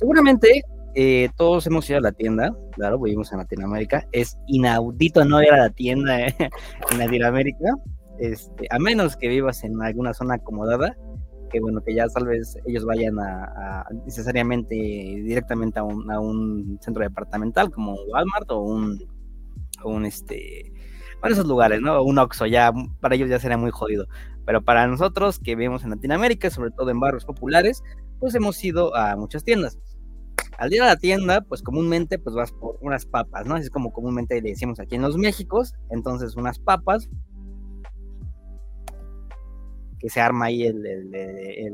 seguramente eh, todos hemos ido a la tienda, claro, vivimos en Latinoamérica, es inaudito no ir a la tienda eh, en Latinoamérica, este, a menos que vivas en alguna zona acomodada, que bueno, que ya tal vez ellos vayan a, necesariamente directamente a un, a un, centro departamental como Walmart o un, un este, para esos lugares, ¿no? Un Oxxo, ya, para ellos ya sería muy jodido. Pero para nosotros que vivimos en Latinoamérica, sobre todo en barrios populares, pues hemos ido a muchas tiendas. Al ir a la tienda, pues comúnmente pues vas por unas papas, ¿no? es como comúnmente le decimos aquí en los Méxicos, entonces unas papas que se arma ahí el, eh,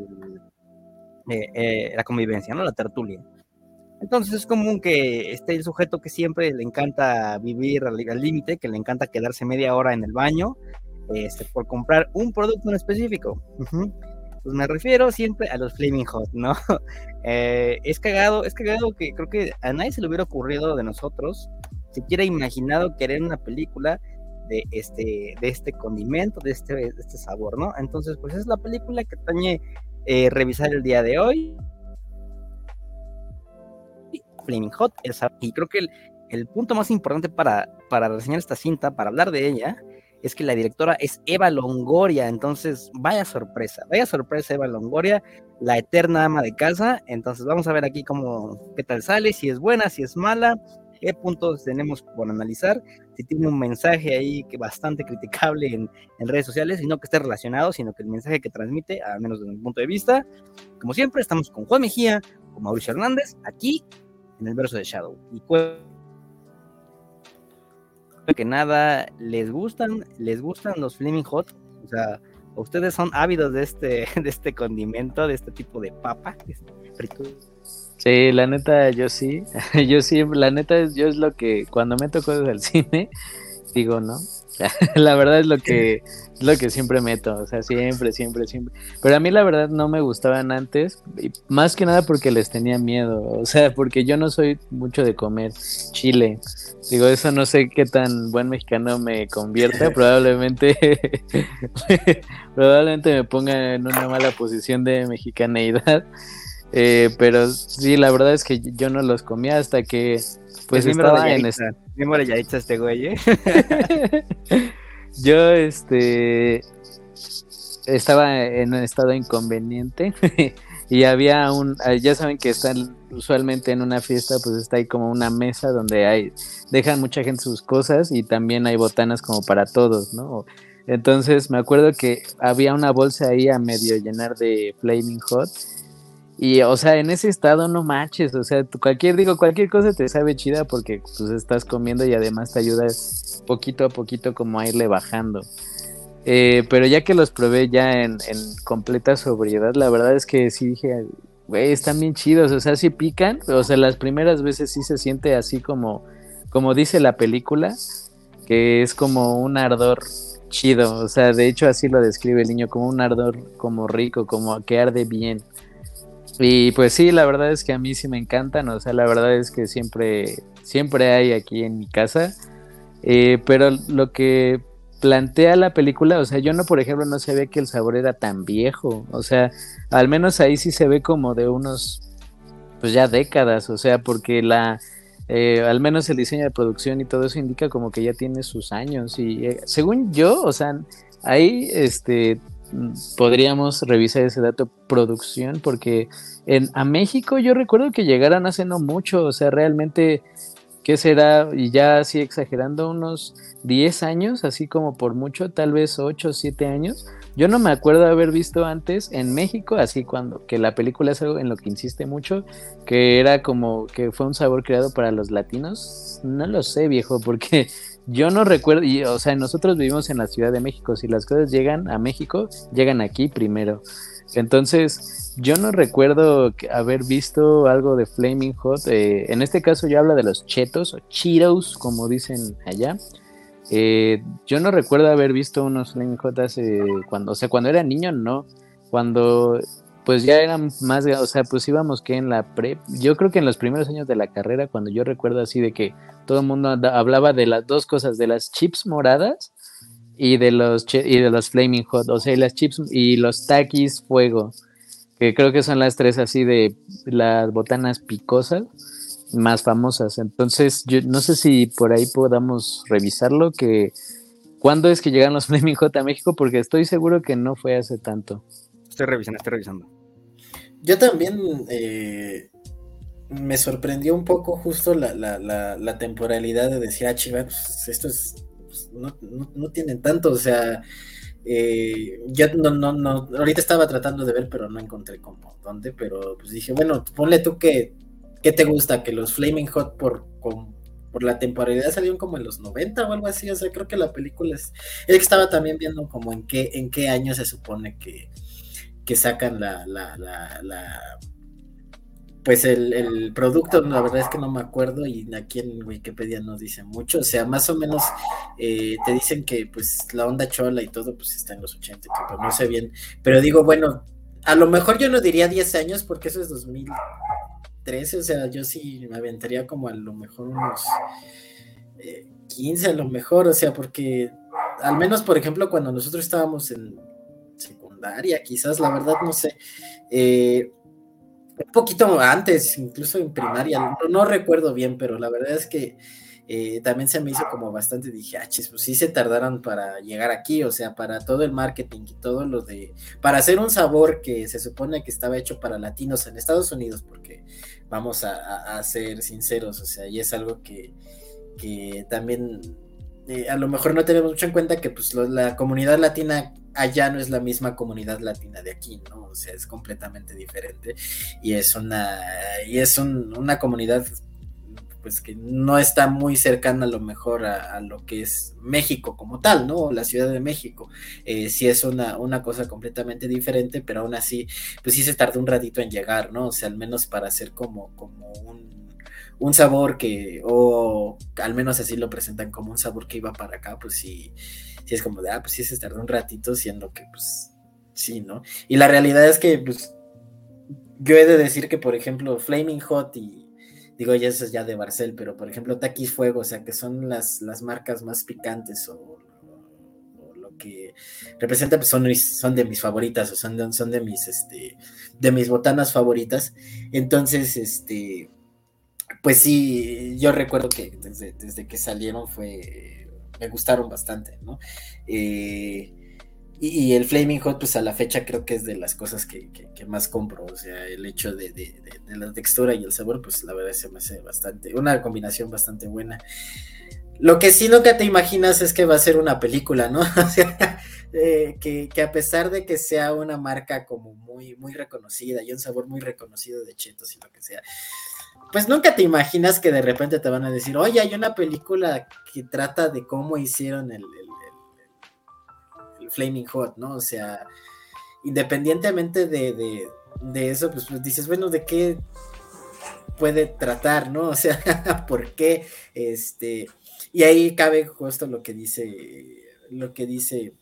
eh, la convivencia, ¿no? La tertulia. Entonces es común que esté el sujeto que siempre le encanta vivir al límite, que le encanta quedarse media hora en el baño este, por comprar un producto en específico. Pues me refiero siempre a los Flaming Hot, ¿no? Eh, es cagado, es cagado que creo que a nadie se le hubiera ocurrido de nosotros, siquiera imaginado querer una película de este, de este condimento, de este, de este sabor, ¿no? Entonces, pues es la película que tañe eh, revisar el día de hoy. Flaming Hot, y creo que el, punto más importante para, para reseñar esta cinta, para hablar de ella, es que la directora es Eva Longoria, entonces vaya sorpresa, vaya sorpresa Eva Longoria, la eterna ama de casa, entonces vamos a ver aquí cómo, qué tal sale, si es buena, si es mala, qué puntos tenemos por analizar, si tiene un mensaje ahí que bastante criticable en, redes sociales, y no que esté relacionado, sino que el mensaje que transmite, al menos desde mi punto de vista, como siempre, estamos con Juan Mejía, con Mauricio Hernández, aquí en el verso de Shadow. Y que nada, les gustan, les gustan los Flaming Hot, o sea, ustedes son ávidos de este, de este condimento, de este tipo de papa, Sí, la neta, yo sí, yo sí, la neta yo es lo que, cuando meto cosas al cine, digo, ¿no? la verdad es lo que es lo que siempre meto, o sea, siempre, siempre, siempre. Pero a mí la verdad no me gustaban antes, más que nada porque les tenía miedo, o sea, porque yo no soy mucho de comer chile. Digo, eso no sé qué tan buen mexicano me convierta, probablemente probablemente me ponga en una mala posición de mexicaneidad. Eh, pero sí, la verdad es que yo no los comía hasta que pues estaba en este güey, ¿eh? Yo, este, estaba en un estado inconveniente y había un, ah, ya saben que están usualmente en una fiesta, pues está ahí como una mesa donde hay, dejan mucha gente sus cosas y también hay botanas como para todos, ¿no? Entonces me acuerdo que había una bolsa ahí a medio llenar de Flaming Hot y, o sea, en ese estado no manches, o sea, cualquier, digo, cualquier cosa te sabe chida porque pues estás comiendo y además te ayuda poquito a poquito como a irle bajando. Eh, pero ya que los probé ya en, completa sobriedad, la verdad es que sí dije, güey, están bien chidos, o sea, sí pican, o sea, las primeras veces sí se siente así como, como dice la película, que es como un ardor chido, o sea, de hecho así lo describe el niño, como un ardor como rico, como que arde bien. Y pues sí, la verdad es que a mí sí me encantan, o sea, la verdad es que siempre, siempre hay aquí en mi casa. Eh, pero lo que plantea la película, o sea, yo no, por ejemplo, no se ve que el sabor era tan viejo, o sea, al menos ahí sí se ve como de unos, pues ya décadas, o sea, porque la, eh, al menos el diseño de producción y todo eso indica como que ya tiene sus años. Y eh, según yo, o sea, ahí, este, podríamos revisar ese dato producción porque en a México yo recuerdo que llegaran hace no mucho, o sea, realmente ¿qué será? Y ya así exagerando unos 10 años, así como por mucho, tal vez 8 o 7 años. Yo no me acuerdo haber visto antes en México, así cuando que la película es algo en lo que insiste mucho, que era como que fue un sabor creado para los latinos. No lo sé, viejo, porque yo no recuerdo, y, o sea, nosotros vivimos en la Ciudad de México, si las cosas llegan a México, llegan aquí primero. Entonces, yo no recuerdo haber visto algo de Flaming Hot. Eh, en este caso yo hablo de los chetos o Cheetos, como dicen allá. Eh, yo no recuerdo haber visto unos Flaming Hot hace cuando, o sea, cuando era niño, no. Cuando pues ya eran más, o sea, pues íbamos que en la prep, yo creo que en los primeros años de la carrera, cuando yo recuerdo así de que todo el mundo hablaba de las dos cosas, de las chips moradas y de los y de los flaming hot, o sea, las chips y los takis fuego. que creo que son las tres así de las botanas picosas más famosas. Entonces, yo no sé si por ahí podamos revisarlo, que cuándo es que llegan los Flaming Hot a México, porque estoy seguro que no fue hace tanto. Estoy revisando, estoy revisando. Yo también eh, me sorprendió un poco justo la, temporalidad de decir, ah, chiva, pues esto es, pues, no, no, tienen tanto, o sea, eh, yo no, no, no, ahorita estaba tratando de ver, pero no encontré como dónde, pero pues dije, bueno, ponle tú que, ¿qué te gusta? Que los Flaming Hot por, por la temporalidad salieron como en los 90 o algo así, o sea, creo que la película es, es que estaba también viendo como en qué, en qué año se supone que, que sacan la, la, la, la pues el, producto, la verdad es que no me acuerdo y aquí en Wikipedia no dice mucho, o sea, más o menos eh, te dicen que pues la onda chola y todo pues está en los 80, pero no sé bien, pero digo, bueno, a lo mejor yo no diría 10 años porque eso es 2013, o sea, yo sí me aventaría como a lo mejor unos 15 eh, a lo mejor, o sea, porque al menos, por ejemplo, cuando nosotros estábamos en secundaria, quizás, la verdad no sé, eh, un poquito antes, incluso en primaria, no, recuerdo bien, pero la verdad es que eh, también se me hizo como bastante, dije, ah, chis, pues sí se tardaron para llegar aquí, o sea, para todo el marketing y todo lo de, para hacer un sabor que se supone que estaba hecho para latinos en Estados Unidos, porque vamos a, ser sinceros, o sea, y es algo que, que también eh, a lo mejor no tenemos mucho en cuenta que pues la comunidad latina allá no es la misma comunidad latina de aquí, ¿no? O sea, es completamente diferente y es una y es una comunidad pues que no está muy cercana a lo mejor a, lo que es México como tal, ¿no? La Ciudad de México. Eh, sí es una, una cosa completamente diferente, pero aún así, pues sí se tarda un ratito en llegar, ¿no? O sea, al menos para hacer como, como un un sabor que, o al menos así lo presentan como un sabor que iba para acá, pues sí, sí es como de, ah, pues sí se tardó un ratito, siendo que, pues, sí, ¿no? Y la realidad es que, pues, yo he de decir que, por ejemplo, Flaming Hot y, digo, ya eso es ya de Barcel, pero por ejemplo, Takis Fuego, o sea, que son las, las marcas más picantes o, lo que representa, pues son, son de mis favoritas, o son de, son de mis, este, de mis botanas favoritas. Entonces, este, pues sí, yo recuerdo que desde, que salieron fue, me gustaron bastante, ¿no? Eh, y, el Flaming Hot, pues a la fecha creo que es de las cosas que, más compro, o sea, el hecho de, la textura y el sabor, pues la verdad se me hace bastante, una combinación bastante buena. Lo que sí nunca te imaginas es que va a ser una película, ¿no? O sea, eh, que, que, a pesar de que sea una marca como muy, muy reconocida y un sabor muy reconocido de chetos y lo que sea, pues nunca te imaginas que de repente te van a decir, oye, hay una película que trata de cómo hicieron el, el, Flaming Hot, ¿no? O sea, independientemente de, eso, pues, pues, dices, bueno, ¿de qué puede tratar, ¿no? O sea, ¿por qué? Este, y ahí cabe justo lo que dice, lo que dice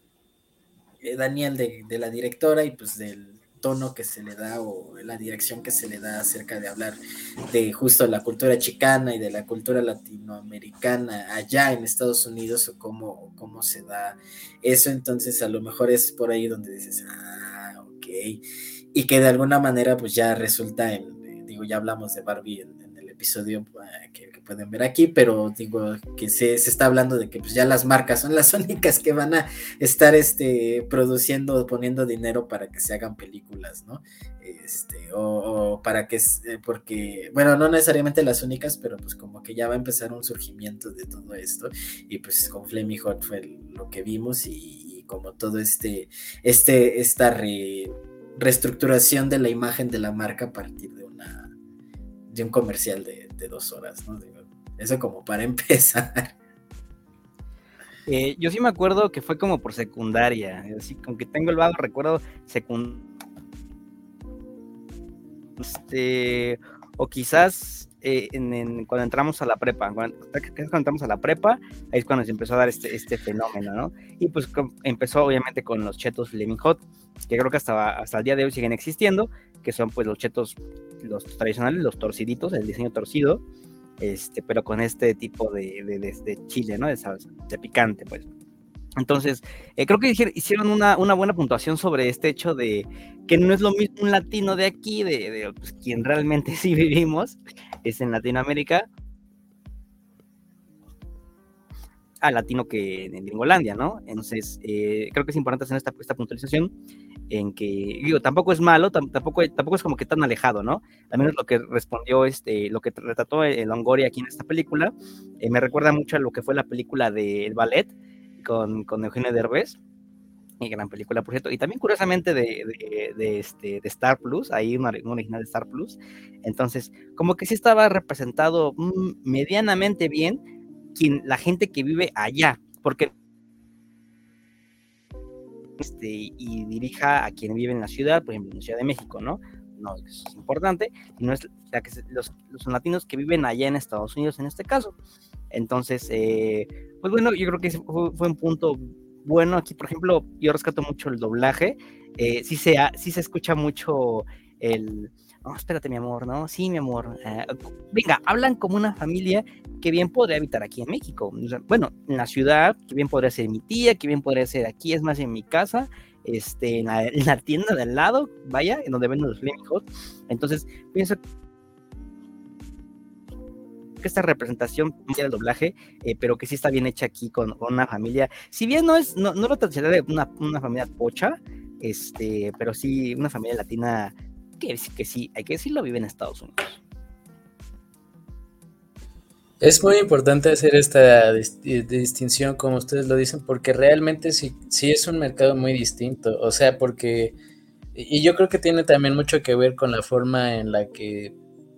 eh, Daniel de, de la directora y pues del tono que se le da o la dirección que se le da acerca de hablar de justo la cultura chicana y de la cultura latinoamericana allá en Estados Unidos o cómo, cómo se da eso, entonces a lo mejor es por ahí donde dices, ah, ok, y que de alguna manera pues ya resulta en, digo, ya hablamos de Barbie en, episodio eh, que pueden ver aquí, pero digo que se, está hablando de que pues ya las marcas son las únicas que van a estar este, produciendo, poniendo dinero para que se hagan películas, ¿no? Este, o, para que, eh, porque, bueno, no necesariamente las únicas, pero pues como que ya va a empezar un surgimiento de todo esto, y pues con Flaming Hot fue lo que vimos y, como todo este, este, esta reestructuración de la imagen de la marca a partir de de un comercial de, de dos horas, ¿no? Eso como para empezar. Eh, yo sí me acuerdo que fue como por secundaria, así como que tengo el vago recuerdo secundaria. Este, o quizás eh, en, cuando entramos a la prepa, cuando, cuando, entramos a la prepa, ahí es cuando se empezó a dar este, este fenómeno, ¿no? Y pues empezó obviamente con los chetos Flaming Hot, que creo que hasta, hasta el día de hoy siguen existiendo, que son pues los chetos, los tradicionales, los torciditos, el diseño torcido, este, pero con este tipo de, de, chile, ¿no? De salsa, de picante, pues. Entonces, eh, creo que hicieron una, buena puntuación sobre este hecho de que no es lo mismo un latino de aquí, de, pues, quien realmente sí vivimos, es en Latinoamérica, a latino que en Gringolandia, ¿no? Entonces, eh, creo que es importante hacer esta, esta puntualización en que, digo, tampoco es malo, tampoco, tampoco es como que tan alejado, ¿no? Al menos lo que respondió, este, lo que retrató el Longoria aquí en esta película, eh, me recuerda mucho a lo que fue la película del ballet con, con Eugenio Derbez, y gran película, por cierto, y también curiosamente de, este, de Star Plus, ahí un, original de Star Plus, entonces, como que sí estaba representado mm, medianamente bien quien, la gente que vive allá, porque este, y dirija a quien vive en la ciudad, por ejemplo, en Ciudad de México, ¿no? No es importante, no es la que los, los, latinos que viven allá en Estados Unidos en este caso. Entonces, eh, pues bueno, yo creo que fue, un punto bueno. Aquí, por ejemplo, yo rescato mucho el doblaje. Eh, sí, se, sí se escucha mucho el, no, espérate, mi amor, ¿no? Sí, mi amor. Eh, venga, hablan como una familia que bien podría habitar aquí en México. bueno, en la ciudad, que bien podría ser mi tía, que bien podría ser aquí, es más, en mi casa, este, en la, tienda de al lado, vaya, en donde venden los Flaming Entonces, pienso que esta representación del doblaje, eh, pero que sí está bien hecha aquí con, una familia. Si bien no es, no, no lo de una, una familia pocha, este, pero sí una familia latina que, que sí, hay que decirlo, vive en Estados Unidos. Es muy importante hacer esta distinción, como ustedes lo dicen, porque realmente sí, sí es un mercado muy distinto. O sea, porque, y yo creo que tiene también mucho que ver con la forma en la que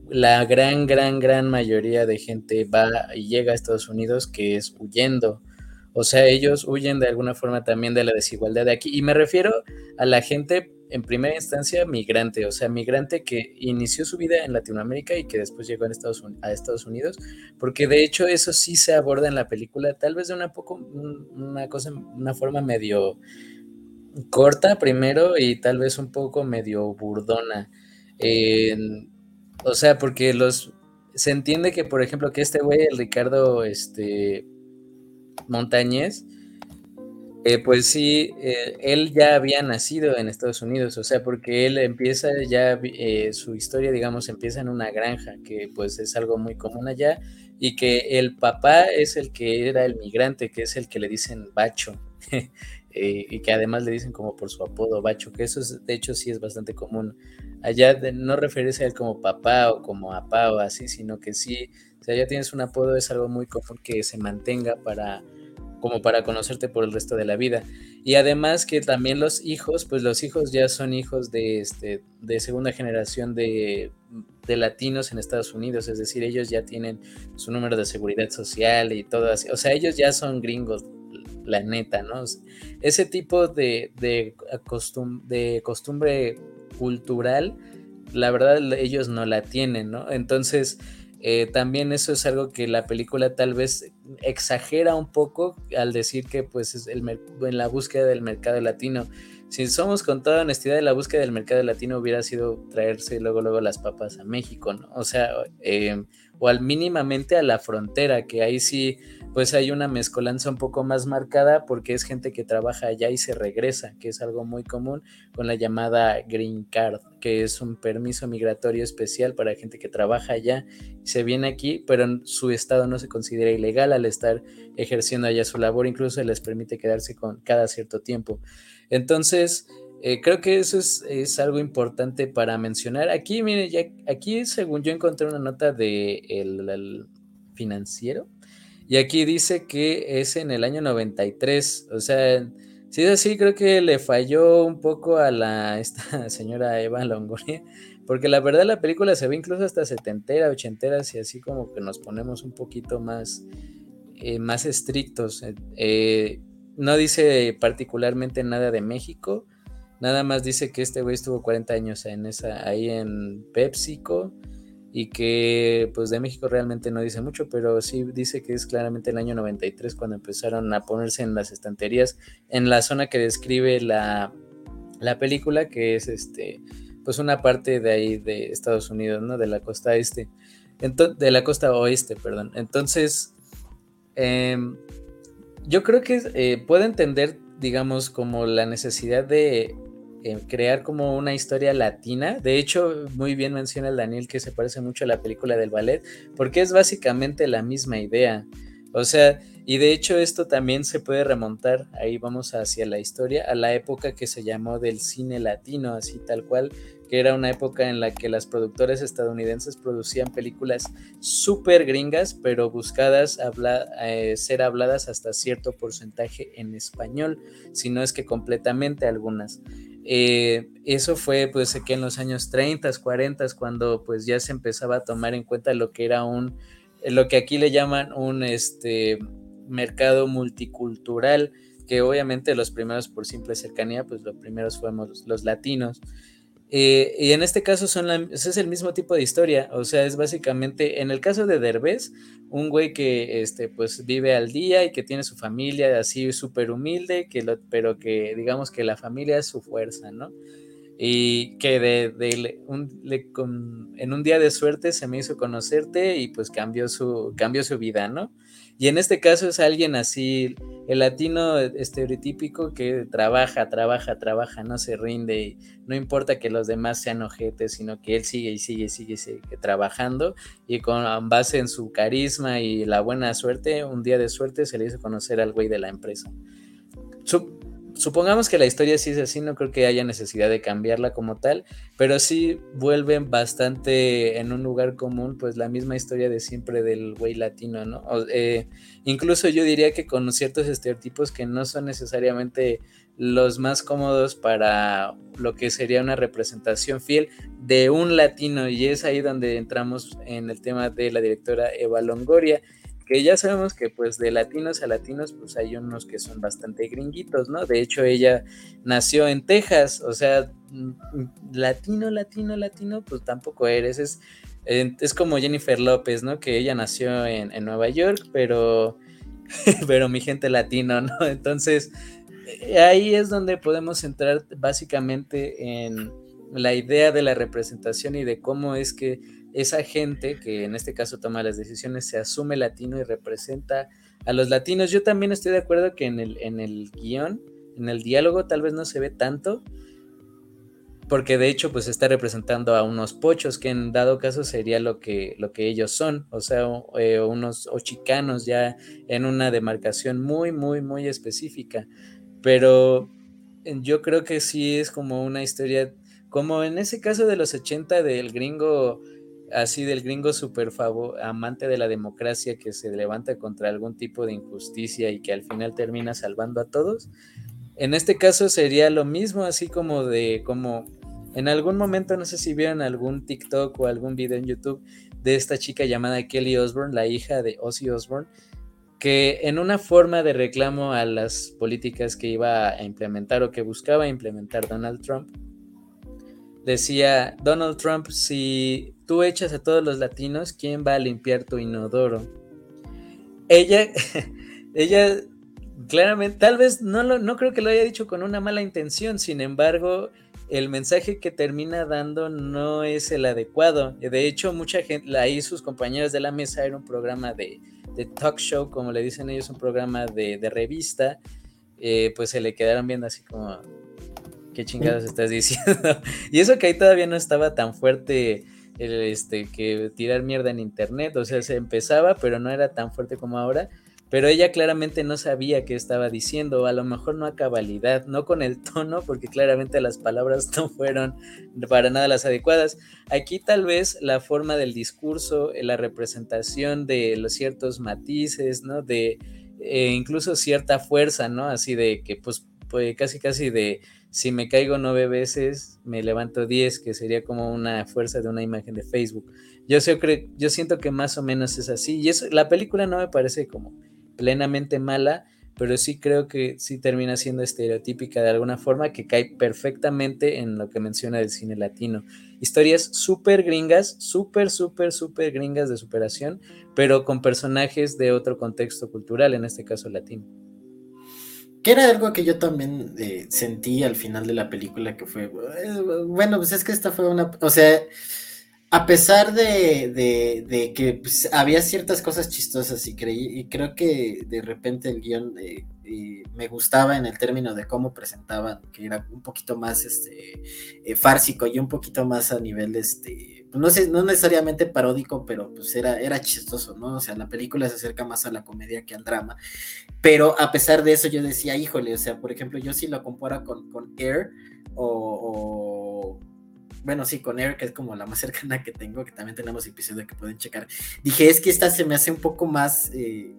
la gran, gran, gran mayoría de gente va y llega a Estados Unidos, que es huyendo. O sea, ellos huyen de alguna forma también de la desigualdad de aquí. Y me refiero a la gente en primera instancia migrante, o sea, migrante que inició su vida en Latinoamérica y que después llegó a Estados, Unidos, porque de hecho eso sí se aborda en la película, tal vez de una poco, una cosa, una forma medio corta primero y tal vez un poco medio burdona. O sea, porque los se entiende que, por ejemplo, que este güey, el Ricardo este, Montañez, eh, pues sí, eh, él ya había nacido en Estados Unidos, o sea, porque él empieza ya, eh, su historia, digamos, empieza en una granja, que pues es algo muy común allá, y que el papá es el que era el migrante, que es el que le dicen bacho, y que además le dicen como por su apodo bacho, que eso es, de hecho sí es bastante común allá, no referirse a él como papá o como apá o así, sino que sí, o sea, ya tienes un apodo, es algo muy común que se mantenga para como para conocerte por el resto de la vida. Y además que también los hijos, pues los hijos ya son hijos de, este, de segunda generación de latinos en Estados Unidos, es decir, ellos ya tienen su número de seguridad social y todo así, o sea, ellos ya son gringos, la neta, ¿no? Ese tipo de, de, de costumbre cultural, la verdad ellos no la tienen, ¿no? Entonces, eh, también eso es algo que la película tal vez exagera un poco al decir que pues es el, en la búsqueda del mercado latino. Si somos con toda honestidad, la búsqueda del mercado latino hubiera sido traerse luego luego las papas a México, ¿no? O sea, eh, o al mínimamente a la frontera, que ahí sí pues hay una mezcolanza un poco más marcada porque es gente que trabaja allá y se regresa, que es algo muy común con la llamada Green Card, que es un permiso migratorio especial para gente que trabaja allá y se viene aquí, pero su estado no se considera ilegal al estar ejerciendo allá su labor, incluso les permite quedarse con cada cierto tiempo. Entonces, eh, creo que eso es, algo importante para mencionar. Aquí, mire, ya, aquí según yo encontré una nota de el financiero y aquí dice que es en el año 93. O sea, si es así, creo que le falló un poco a la esta señora Eva Longoria. Porque la verdad la película se ve incluso hasta setentera, ochentera, y así como que nos ponemos un poquito más, eh, más estrictos. Eh, no dice particularmente nada de México. Nada más dice que este güey estuvo 40 años en esa, ahí en PepsiCo y que pues de México realmente no dice mucho, pero sí dice que es claramente el año 93 cuando empezaron a ponerse en las estanterías en la zona que describe la, la película, que es este pues una parte de ahí de Estados Unidos, ¿no? De la costa este, de la costa oeste, perdón. Entonces, em, yo creo que eh, puedo entender, digamos, como la necesidad de crear como una historia latina. De hecho, muy bien menciona el Daniel que se parece mucho a la película del ballet, porque es básicamente la misma idea. O sea, y de hecho esto también se puede remontar, ahí vamos hacia la historia, a la época que se llamó del cine latino, así tal cual, que era una época en la que las productoras estadounidenses producían películas súper gringas, pero buscadas eh, ser habladas hasta cierto porcentaje en español, si no es que completamente algunas. Eh, eso fue pues que en los años 30, 40, cuando pues ya se empezaba a tomar en cuenta lo que era un, lo que aquí le llaman un este, mercado multicultural, que obviamente los primeros por simple cercanía, pues los primeros fuimos los latinos. Eh, y en este caso son es el mismo tipo de historia, o sea, es básicamente, en el caso de Derbez, un güey que este, pues vive al día y que tiene su familia así súper humilde, que pero que digamos que la familia es su fuerza, ¿no? Y que de, en un día de suerte se me hizo conocerte y pues cambió su, cambió su vida, ¿no? Y en este caso es alguien así, el latino estereotípico que trabaja, trabaja, trabaja, no se rinde y no importa que los demás sean ojetes, sino que él sigue y sigue y sigue, sigue trabajando y con base en su carisma y la buena suerte, un día de suerte se le hizo conocer al güey de la empresa supongamos que la historia sí es así, no creo que haya necesidad de cambiarla como tal, pero sí vuelven bastante en un lugar común, pues la misma historia de siempre del güey latino, ¿no? Eh, incluso yo diría que con ciertos estereotipos que no son necesariamente los más cómodos para lo que sería una representación fiel de un latino y es ahí donde entramos en el tema de la directora Eva Longoria que ya sabemos que pues de latinos a latinos pues hay unos que son bastante gringuitos, ¿no? De hecho ella nació en Texas, o sea, mm, latino, latino, latino, pues tampoco eres, es, es como Jennifer López, ¿no? Que ella nació en, en Nueva York, pero, pero mi gente latino, ¿no? Entonces, eh, ahí es donde podemos entrar básicamente en la idea de la representación y de cómo es que esa gente que en este caso toma las decisiones se asume latino y representa a los latinos. Yo también estoy de acuerdo que en el, en el guion, en el diálogo tal vez no se ve tanto, porque de hecho pues está representando a unos pochos que en dado caso sería lo que, lo que ellos son, o sea, eh, unos o chicanos ya en una demarcación muy, muy, muy específica. Pero yo creo que sí es como una historia, como en ese caso de los 80 del gringo así del gringo super favor, amante de la democracia que se levanta contra algún tipo de injusticia y que al final termina salvando a todos. En este caso sería lo mismo, así como de como en algún momento, no sé si vieron algún TikTok o algún video en YouTube de esta chica llamada Kelly Osbourne, la hija de Ozzy Osbourne, que en una forma de reclamo a las políticas que iba a implementar o que buscaba implementar Donald Trump, decía Donald Trump, si tú echas a todos los latinos, ¿quién va a limpiar tu inodoro? Ella, ella claramente, tal vez no, lo, no creo que lo haya dicho con una mala intención, sin embargo, el mensaje que termina dando no es el adecuado. De hecho, mucha gente, ahí sus compañeros de la mesa era un programa de, talk show, como le dicen ellos, un programa de, revista, eh, pues se le quedaron viendo así como, ¿qué chingados estás diciendo? y eso que ahí todavía no estaba tan fuerte este, que tirar mierda en internet, o sea, se empezaba, pero no era tan fuerte como ahora. Pero ella claramente no sabía qué estaba diciendo, a lo mejor no a cabalidad, no con el tono, porque claramente las palabras no fueron para nada las adecuadas. Aquí tal vez la forma del discurso, eh, la representación de los ciertos matices, ¿no? De eh, incluso cierta fuerza, ¿no? Así de que, pues, pues casi casi de si me caigo nueve veces, me levanto diez, que sería como una fuerza de una imagen de Facebook. Yo, sé, yo siento que más o menos es así. Y eso, la película no me parece como plenamente mala, pero sí creo que sí termina siendo estereotípica de alguna forma que cae perfectamente en lo que menciona del cine latino. Historias súper gringas, súper, súper, súper gringas de superación, pero con personajes de otro contexto cultural, en este caso latino. Que era algo que yo también eh, sentí al final de la película, que fue, eh, bueno, pues es que esta fue una, o sea, a pesar de, que pues, había ciertas cosas chistosas y, creí, y creo que de repente el guion eh, me gustaba en el término de cómo presentaban, que era un poquito más este, eh, y un poquito más a nivel, este, no, sé, no necesariamente paródico, pero pues era, era chistoso, ¿no? O sea, la película se acerca más a la comedia que al drama. Pero a pesar de eso yo decía, híjole, o sea, por ejemplo, yo sí lo comparo con, con Air o bueno, sí, con Air, que es como la más cercana que tengo, que también tenemos episodios que pueden checar. Dije, es que esta se me hace un poco más, eh,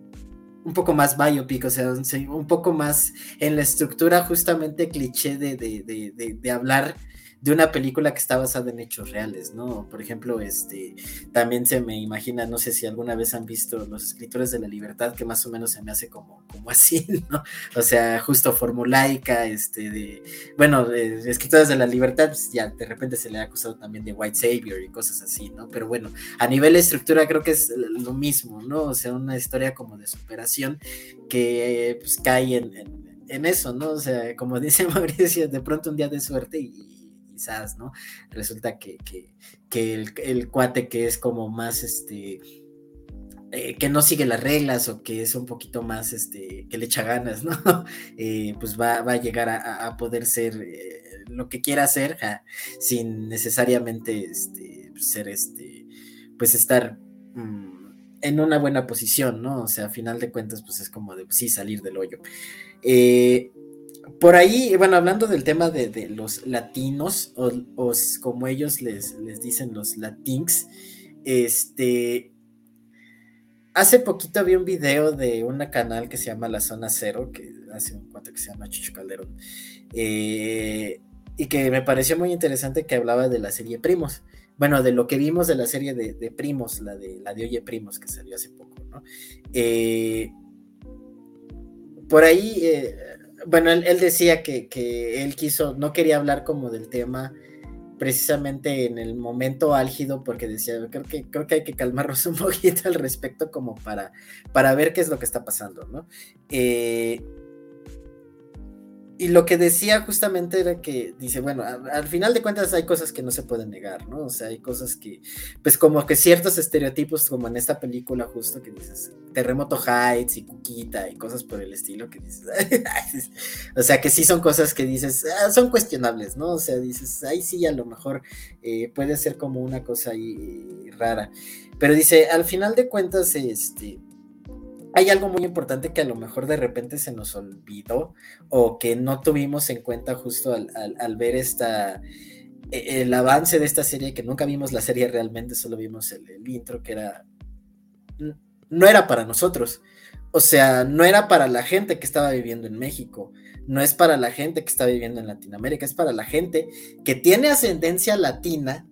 un poco más biopic, o sea, un poco más en la estructura justamente cliché de, de, de, de hablar de una película que está basada en hechos reales, ¿no? Por ejemplo, este, también se me imagina, no sé si alguna vez han visto Los Escritores de la Libertad, que más o menos se me hace como, como así, ¿no? O sea, justo formulaica, este, de, bueno, Escritores de la Libertad, pues ya de repente se le ha acusado también de White Savior y cosas así, ¿no? Pero bueno, a nivel de estructura creo que es lo mismo, ¿no? O sea, una historia como de superación que pues cae en, en eso, ¿no? O sea, como dice Mauricio, de pronto un día de suerte y quizás, ¿no? Resulta que, el, cuate que es como más, este, eh, que no sigue las reglas o que es un poquito más, este, que le echa ganas, ¿no? Eh, pues va, a llegar a, poder ser eh, lo que quiera hacer sin necesariamente este, ser, este, pues estar... Mm, en una buena posición, ¿no? O sea, a final de cuentas, pues es como de, pues, sí, salir del hoyo. Eh, por ahí, bueno, hablando del tema de, los latinos, o, como ellos les, les, dicen los latins, este, hace poquito vi un video de un canal que se llama La Zona Cero, que hace un cuento que se llama Chicho Calderón, eh, y que me pareció muy interesante que hablaba de la serie Primos. Bueno, de lo que vimos de la serie de, Primos, la de, la de Oye Primos, que salió hace poco, ¿no? Eh, por ahí... Eh, bueno, él, decía que, él quiso, no quería hablar como del tema precisamente en el momento álgido, porque decía, creo que, creo que hay que calmarnos un poquito al respecto como para, para ver qué es lo que está pasando, ¿no? Eh, y lo que decía justamente era que dice, bueno, al final de cuentas hay cosas que no se pueden negar, ¿no? O sea, hay cosas que, pues como que ciertos estereotipos, como en esta película justo que dices, Terremoto Heights y Cuquita y cosas por el estilo que dices, o sea, que sí son cosas que dices, ah, son cuestionables, ¿no? O sea, dices, ahí sí a lo mejor eh, puede ser como una cosa ahí rara. Pero dice, al final de cuentas, este hay algo muy importante que a lo mejor de repente se nos olvidó o que no tuvimos en cuenta justo al, ver esta e, el avance de esta serie, que nunca vimos la serie realmente, solo vimos el, intro que era no era para nosotros. O sea, no era para la gente que estaba viviendo en México, no es para la gente que está viviendo en Latinoamérica, es para la gente que tiene ascendencia latina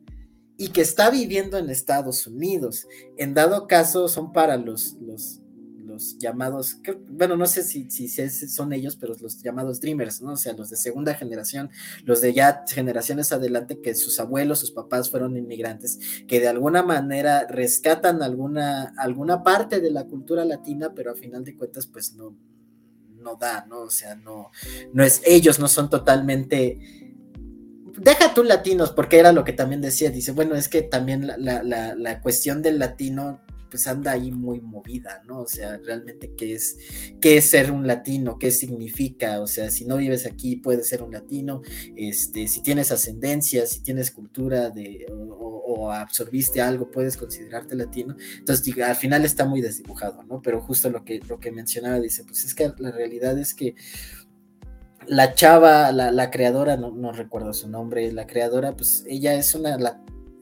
y que está viviendo en Estados Unidos. En dado caso, son para los, los llamados, bueno, no sé si, si, son ellos, pero los llamados Dreamers, ¿no? O sea, los de segunda generación, los de ya generaciones adelante, que sus abuelos, sus papás fueron inmigrantes, que de alguna manera rescatan alguna, alguna parte de la cultura latina, pero a final de cuentas, pues no, no da, ¿no? O sea, no, no es, ellos no son totalmente deja tú latinos, porque era lo que también decía, dice, bueno, es que también la, la, la, cuestión del latino pues anda ahí muy movida, ¿no? O sea, realmente qué es, qué es ser un latino, qué significa, o sea, si no vives aquí puedes ser un latino, este, si tienes ascendencia, si tienes cultura de, o, absorbiste algo, puedes considerarte latino. Entonces, al final está muy desdibujado, ¿no? Pero justo lo que, lo que mencionaba dice, pues es que la realidad es que la chava, la, la creadora, no, no, recuerdo su nombre, la creadora, pues ella es una,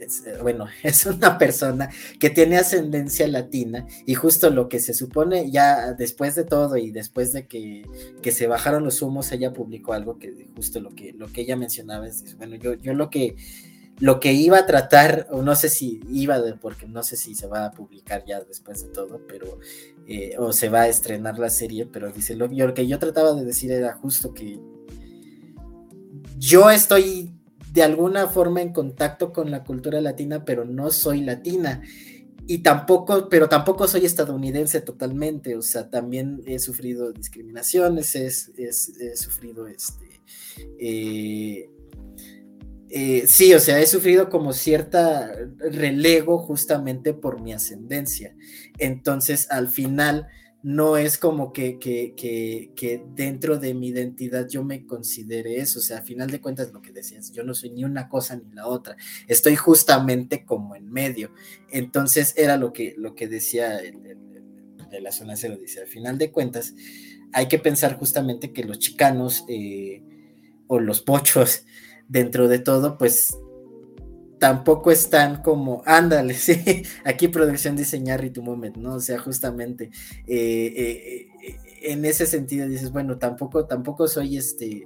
eh, bueno, es una persona que tiene ascendencia latina y justo lo que se supone ya después de todo y después de que, se bajaron los humos, ella publicó algo que justo lo que, lo que ella mencionaba es, bueno, yo, yo lo que lo que iba a tratar, o no sé si iba, de, porque no sé si se va a publicar ya después de todo, pero, eh, o se va a estrenar la serie, pero dice, lo que yo trataba de decir era justo que yo estoy de alguna forma en contacto con la cultura latina, pero no soy latina. Y tampoco, pero tampoco soy estadounidense totalmente, o sea, también he sufrido discriminaciones, he, sufrido este, eh, eh, sí, o sea, he sufrido como cierta relego justamente por mi ascendencia. Entonces, al final, no es como que, que, que, dentro de mi identidad yo me considere eso. O sea, al final de cuentas, lo que decías, yo no soy ni una cosa ni la otra. Estoy justamente como en medio. Entonces, era lo que, lo que decía de la zona cero. Dice, al final de cuentas, hay que pensar justamente que los chicanos eh, o los pochos dentro de todo, pues tampoco están como, ándale, sí, aquí producción diseñar y tu moment, ¿no? O sea, justamente eh, eh, eh, en ese sentido dices, bueno, tampoco, tampoco soy este,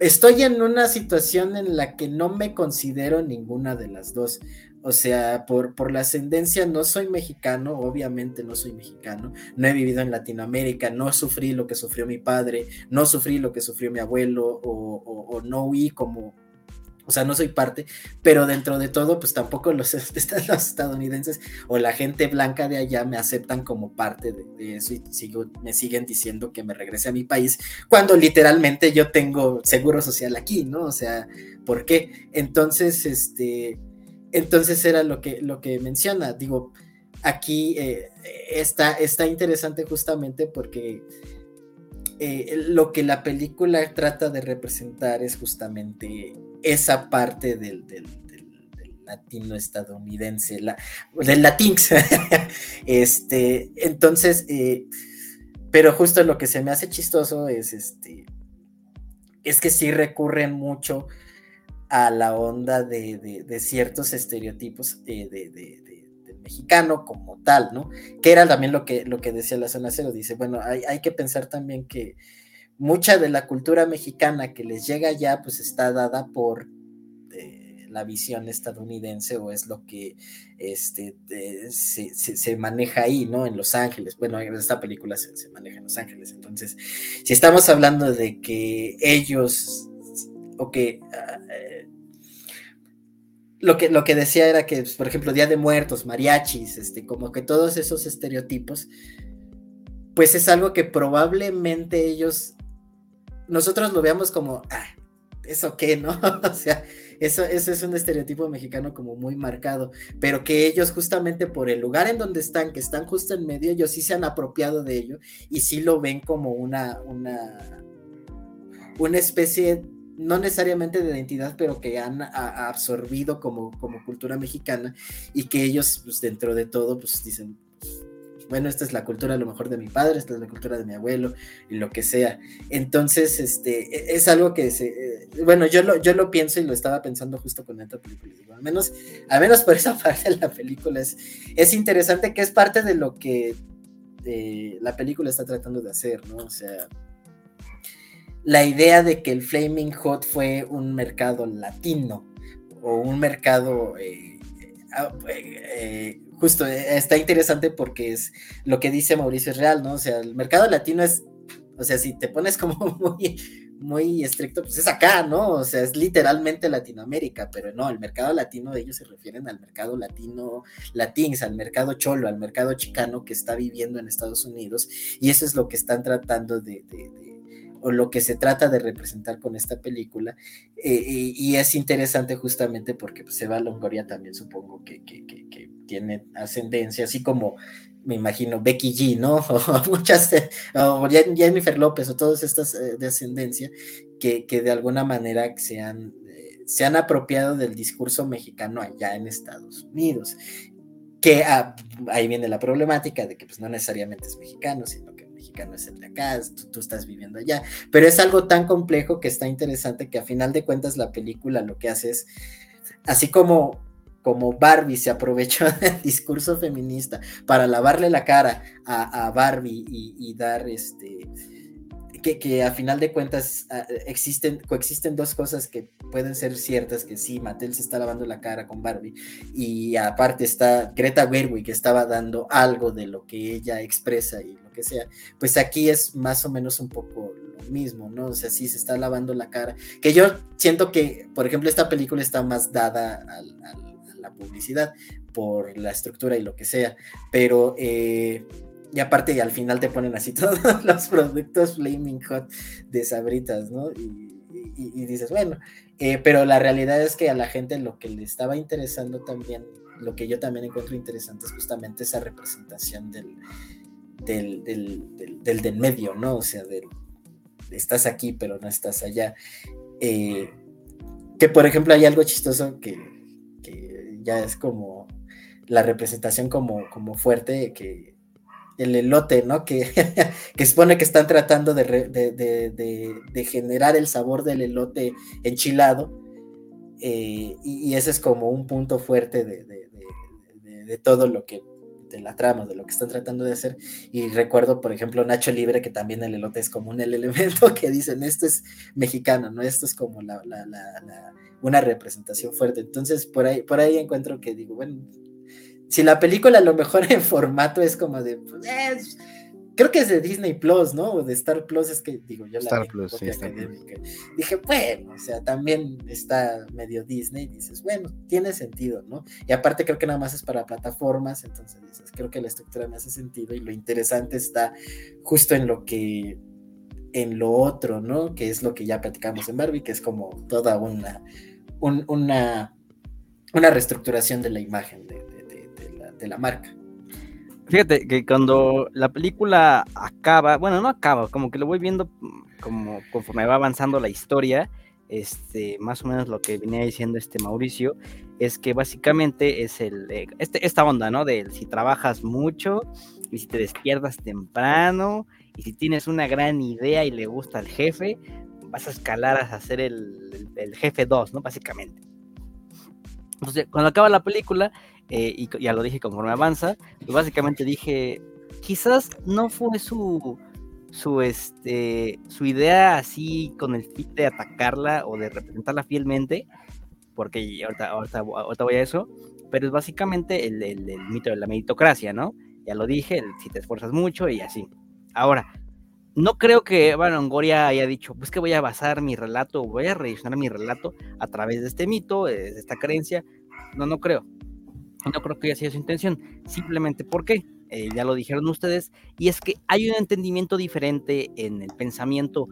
estoy en una situación en la que no me considero ninguna de las dos. O sea, por, por la ascendencia no soy mexicano, obviamente no soy mexicano, no he vivido en Latinoamérica, no sufrí lo que sufrió mi padre, no sufrí lo que sufrió mi abuelo o, no huí como, o sea, no soy parte, pero dentro de todo, pues tampoco los, estadounidenses o la gente blanca de allá me aceptan como parte de, eso y sigo, me siguen diciendo que me regrese a mi país, cuando literalmente yo tengo seguro social aquí, ¿no? O sea, ¿por qué? Entonces, este entonces era lo que, lo que menciona. Digo, aquí eh, está, está interesante justamente porque eh, lo que la película trata de representar es justamente esa parte del, latino estadounidense, del latinx. este, entonces, eh, pero justo lo que se me hace chistoso es este, es que sí recurren mucho a la onda de, ciertos estereotipos eh, de, del mexicano como tal, ¿no? Que era también lo que, lo que decía la zona cero, dice, bueno, hay, que pensar también que mucha de la cultura mexicana que les llega ya, pues está dada por eh, la visión estadounidense o es lo que este, se, maneja ahí, ¿no? En Los Ángeles. Bueno, en esta película se, se, maneja en Los Ángeles. Entonces, si estamos hablando de que ellos, o que ah, lo que, lo que decía era que, pues, por ejemplo, Día de Muertos, mariachis, este, como que todos esos estereotipos, pues es algo que probablemente ellos, nosotros lo veamos como, ah, ¿eso qué, no? o sea, eso, eso es un estereotipo mexicano como muy marcado, pero que ellos justamente por el lugar en donde están, que están justo en medio, ellos sí se han apropiado de ello y sí lo ven como una, una, una especie no necesariamente de identidad, pero que han absorbido como, como cultura mexicana y que ellos, pues dentro de todo, pues dicen, bueno, esta es la cultura a lo mejor de mi padre, esta es la cultura de mi abuelo y lo que sea. Entonces, este, e, es algo que se, eh, bueno, yo lo, yo lo pienso y lo estaba pensando justo con esta película. Al menos, al menos por esa parte de la película es, es interesante que es parte de lo que eh, la película está tratando de hacer, ¿no? O sea, la idea de que el Flaming Hot fue un mercado latino o un mercado eh, ah, eh, justo eh, está interesante porque es lo que dice Mauricio es real, ¿no? O sea, el mercado latino es, o sea, si te pones como muy, muy estricto, pues es acá, ¿no? O sea, es literalmente Latinoamérica, pero no, el mercado latino de ellos se refieren al mercado latino, latins, al mercado cholo, al mercado chicano que está viviendo en Estados Unidos, y eso es lo que están tratando de o lo que se trata de representar con esta película. Eh, y, es interesante justamente porque pues, Eva Longoria también supongo que, tiene ascendencia, así como me imagino Becky G, ¿no? O muchas, o Jennifer López, o todas estas eh, de ascendencia, que, de alguna manera se han, eh, se han apropiado del discurso mexicano allá en Estados Unidos. Que ah, ahí viene la problemática de que pues, no necesariamente es mexicano, sino mexicano es el de acá, tú, estás viviendo allá, pero es algo tan complejo que está interesante que a final de cuentas la película lo que hace es, así como como Barbie se aprovechó del discurso feminista para lavarle la cara a, Barbie y, dar este que, a final de cuentas ah, existen, coexisten dos cosas que pueden ser ciertas, que sí, Mattel se está lavando la cara con Barbie y aparte está Greta Gerwig que estaba dando algo de lo que ella expresa y que sea, pues aquí es más o menos un poco lo mismo, ¿no? O sea, sí se está lavando la cara. Que yo siento que, por ejemplo, esta película está más dada a la publicidad por la estructura y lo que sea, pero... Eh, y aparte, y al final te ponen así todos los productos Flaming Hot de Sabritas, ¿no? Y, y, dices, bueno, eh, pero la realidad es que a la gente lo que le estaba interesando también, lo que yo también encuentro interesante es justamente esa representación del, del, del, del, medio, ¿no? O sea, del, estás aquí, pero no estás allá. Eh, que por ejemplo hay algo chistoso que, que, ya es como la representación como, como fuerte, que el elote, ¿no? Que, que supone que están tratando de, de, generar el sabor del elote enchilado. Eh, y, ese es como un punto fuerte de, todo lo que, de la trama, de lo que están tratando de hacer. Y recuerdo, por ejemplo, Nacho Libre, que también el elote es como un el elemento que dicen, esto es mexicano, ¿no? Esto es como la, una representación fuerte. Entonces, por ahí, por ahí encuentro que digo, bueno, si la película a lo mejor en formato es como de, pues, creo que es de Disney Plus, ¿no? O de Star Plus, es que digo, yo Star Plus, sí, Dije, bueno, o sea, también está medio Disney, dices, bueno, tiene sentido, ¿no? Y aparte creo que nada más es para plataformas, entonces dices, creo que la estructura me hace sentido y lo interesante está justo en lo que en lo otro, ¿no? Que es lo que ya platicamos en Barbie, que es como toda una, una, una reestructuración de la imagen de, de la marca. Fíjate que cuando la película acaba, bueno, no acaba, como que lo voy viendo como conforme va avanzando la historia, este, más o menos lo que venía diciendo este Mauricio, es que básicamente es el, eh, este, esta onda, ¿no? De si trabajas mucho y si te despiertas temprano y si tienes una gran idea y le gusta al jefe, vas a escalar a ser el, el jefe 2, ¿no? Básicamente. Entonces, cuando acaba la película, eh, y ya lo dije conforme avanza, pues básicamente dije, quizás no fue su, su, este, su idea así con el fin de atacarla o de representarla fielmente, porque ahorita, ahorita, voy a eso, pero es básicamente el, el, mito de la meritocracia, ¿no? Ya lo dije, si te esfuerzas mucho y así. Ahora, no creo que Goria haya dicho, pues que voy a basar mi relato, voy a revisionar mi relato a través de este mito, de esta creencia. No, no creo. No creo que haya sido su intención, simplemente porque, eh, ya lo dijeron ustedes, y es que hay un entendimiento diferente en el pensamiento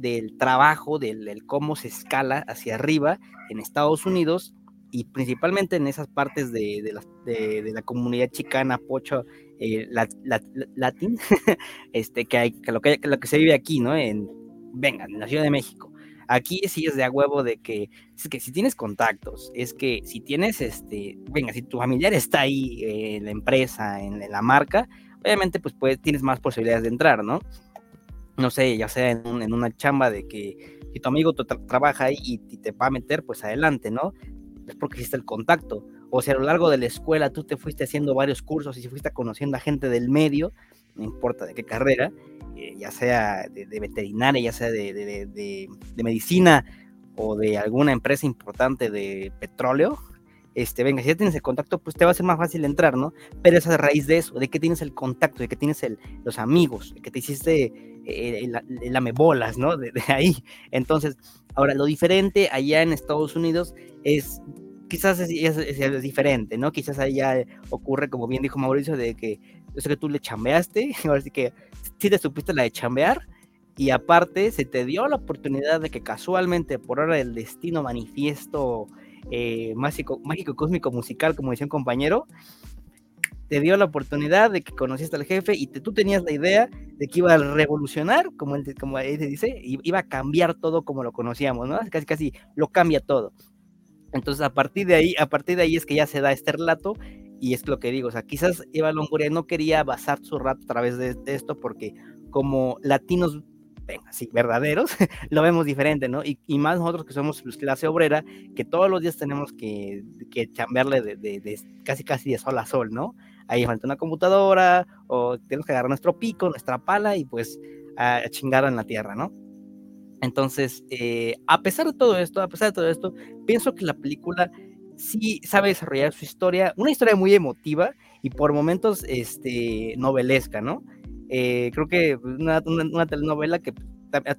del trabajo, del, cómo se escala hacia arriba en Estados Unidos y principalmente en esas partes de, la, comunidad chicana, pocho, eh, latín, este, que, hay, que, lo que, lo que se vive aquí, ¿no? En, venga, en la Ciudad de México. Aquí sí es de a huevo de que, es que si tienes contactos, es que si tienes, este, venga, si tu familiar está ahí en la empresa, en, la marca, obviamente pues, pues, tienes más posibilidades de entrar, ¿no? No sé, ya sea en, una chamba de que si tu amigo trabaja ahí y, te va a meter, pues adelante, ¿no? Es porque existe el contacto. O si a lo largo de la escuela tú te fuiste haciendo varios cursos y si fuiste conociendo a gente del medio, no importa de qué carrera, eh, ya sea de, veterinaria, ya sea de, medicina o de alguna empresa importante de petróleo, este, venga, si ya tienes el contacto, pues te va a ser más fácil entrar, ¿no? Pero es a raíz de eso, de que tienes el contacto, de que tienes el, los amigos, de que te hiciste eh, el, ¿no? De, ahí. Entonces, ahora, lo diferente allá en Estados Unidos es, quizás es, es, diferente, ¿no? Quizás allá ocurre, como bien dijo Mauricio, de que yo sé que tú le chambeaste, ahora sí que sí te supiste la de chambear, y aparte se te dio la oportunidad de que casualmente por hora del destino manifiesto eh, mágico, mágico, cósmico, musical, como decía un compañero, te dio la oportunidad de que conociste al jefe y tú tenías la idea de que iba a revolucionar, como él, como él dice, iba a cambiar todo como lo conocíamos, ¿no? Casi, casi lo cambia todo. Entonces, a partir de ahí, a partir de ahí es que ya se da este relato y es lo que digo, o sea, quizás Eva Longoria no quería basar su rato a través de, esto porque como latinos, venga, sí, verdaderos, lo vemos diferente, ¿no? Y, más nosotros que somos pues, clase obrera, que todos los días tenemos que, que chambearle de, casi casi de sol a sol, ¿no? Ahí falta una computadora o tenemos que agarrar nuestro pico, nuestra pala y pues a, chingar en la tierra, ¿no? Entonces, eh, a pesar de todo esto, a pesar de todo esto, pienso que la película sí sabe desarrollar su historia, una historia muy emotiva y por momentos este, novelesca, ¿no? Eh, creo que una, telenovela que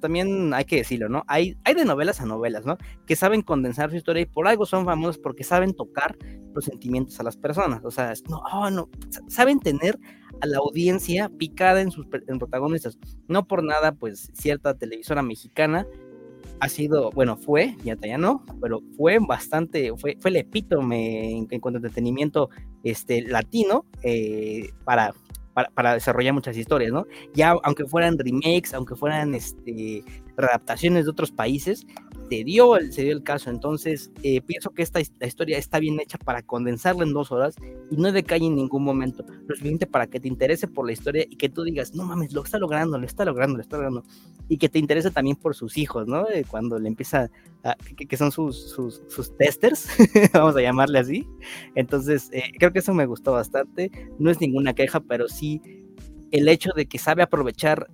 también hay que decirlo, ¿no? Hay, hay de novelas a novelas, ¿no? Que saben condensar su historia y por algo son famosos porque saben tocar los sentimientos a las personas. O sea, no, oh, no, saben tener a la audiencia picada en sus en protagonistas. No por nada, pues cierta televisora mexicana ha sido, bueno, fue, ya, ya no, pero fue bastante, fue, fue el epítome en, cuanto a entretenimiento este, latino eh, para, para, para, desarrollar muchas historias, ¿no? Ya, aunque fueran remakes, aunque fueran este, de otros países, se dio el, se dio el caso. Entonces, eh, pienso que esta la historia está bien hecha para condensarla en dos horas y no decae en ningún momento. Lo suficiente para que te interese por la historia y que tú digas, no mames, lo está logrando, lo está logrando, lo está logrando. Y que te interese también por sus hijos, ¿no? Eh, cuando le empieza, a, que, son sus, sus, testers, vamos a llamarle así. Entonces, eh, creo que eso me gustó bastante. No es ninguna queja, pero sí el hecho de que sabe aprovechar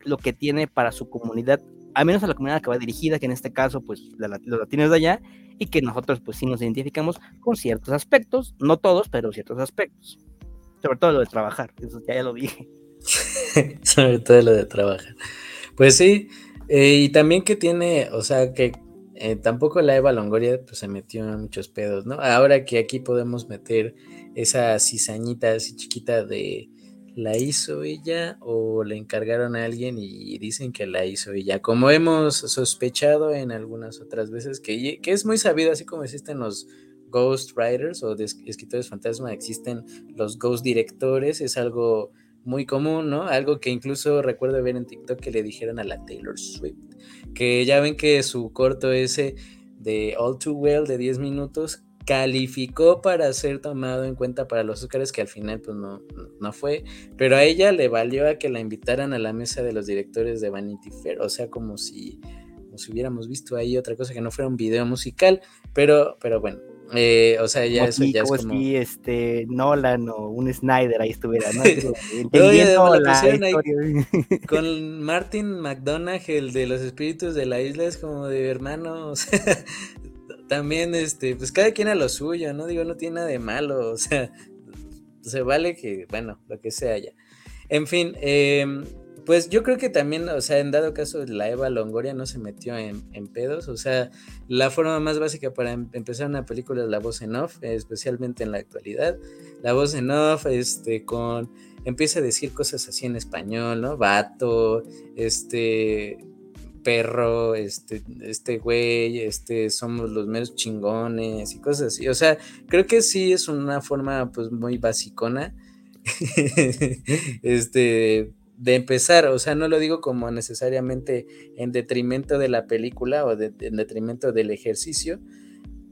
lo que tiene para su comunidad, al menos a la comunidad que va dirigida, que en este caso, pues los latinos de allá, y que nosotros, pues sí nos identificamos con ciertos aspectos, no todos, pero ciertos aspectos. Sobre todo lo de trabajar, eso ya, lo dije. Sobre todo lo de trabajar. Pues sí, eh, y también que tiene, o sea, que eh, tampoco la Eva Longoria pues, se metió en muchos pedos, ¿no? Ahora que aquí podemos meter esa cizañita así chiquita de la hizo ella o le encargaron a alguien y dicen que la hizo ella. Como hemos sospechado en algunas otras veces, que, que es muy sabido, así como existen los ghost writers o escritores fantasma, existen los ghost directores, es algo muy común, ¿no? Algo que incluso recuerdo ver en TikTok que le dijeron a la Taylor Swift, que ya ven que su corto ese de All Too Well de 10 minutos calificó para ser tomado en cuenta para los Oscars, que al final pues no, no fue, pero a ella le valió a que la invitaran a la mesa de los directores de Vanity Fair, o sea, como si, como si hubiéramos visto ahí otra cosa que no fuera un video musical, pero, pero bueno, eh, o sea, ya eso ya es como... si este Nolan o un Snyder ahí estuviera, ¿no? con Martin McDonagh, el de los espíritus de la isla, es como de hermanos también, este, pues cada quien a lo suyo, ¿no? Digo, no tiene nada de malo, o sea, se vale que, bueno, lo que sea ya. En fin, em, pues yo creo que también, o sea, en dado caso, la Eva Longoria no se metió en, pedos, o sea, la forma más básica para em, empezar una película es la voz en off, especialmente en la actualidad. La voz en off, este, con, empieza a decir cosas así en español, ¿no? Vato, este, perro, este, este güey, este, somos los menos chingones y cosas así. O sea, creo que sí es una forma pues muy basicona, este, de empezar, o sea, no lo digo como necesariamente en detrimento de la película o en detrimento del ejercicio,